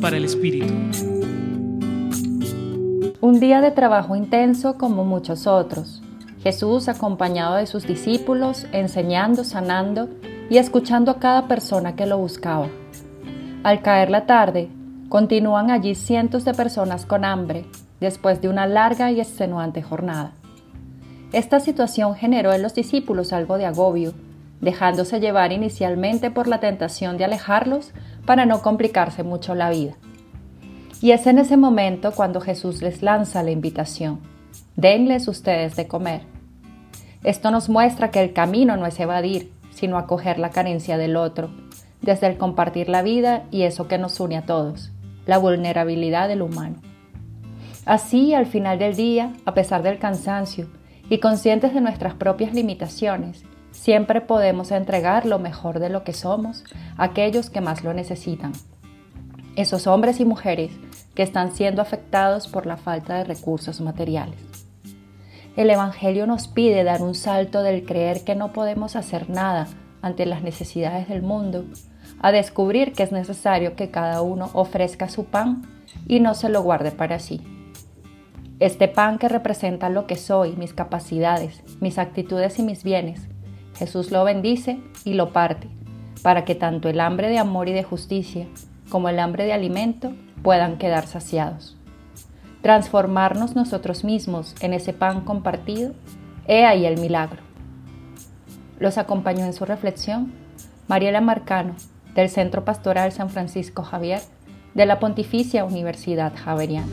Para el Espíritu. Un día de trabajo intenso como muchos otros. Jesús acompañado de sus discípulos, enseñando, sanando y escuchando a cada persona que lo buscaba. Al caer la tarde, continúan allí cientos de personas con hambre después de una larga y extenuante jornada. Esta situación generó en los discípulos algo de agobio, dejándose llevar inicialmente por la tentación de alejarlos para no complicarse mucho la vida. Y es en ese momento cuando Jesús les lanza la invitación. Denles ustedes de comer. Esto nos muestra que el camino no es evadir, sino acoger la carencia del otro, desde el compartir la vida y eso que nos une a todos, la vulnerabilidad del humano. Así, al final del día, a pesar del cansancio y conscientes de nuestras propias limitaciones, siempre podemos entregar lo mejor de lo que somos a aquellos que más lo necesitan. Esos hombres y mujeres que están siendo afectados por la falta de recursos materiales. El Evangelio nos pide dar un salto del creer que no podemos hacer nada ante las necesidades del mundo, a descubrir que es necesario que cada uno ofrezca su pan y no se lo guarde para sí. Este pan que representa lo que soy, mis capacidades, mis actitudes y mis bienes, Jesús lo bendice y lo parte, para que tanto el hambre de amor y de justicia como el hambre de alimento puedan quedar saciados. Transformarnos nosotros mismos en ese pan compartido, he ahí el milagro. Los acompañó en su reflexión Mariela Marcano, del Centro Pastoral San Francisco Javier, de la Pontificia Universidad Javeriana.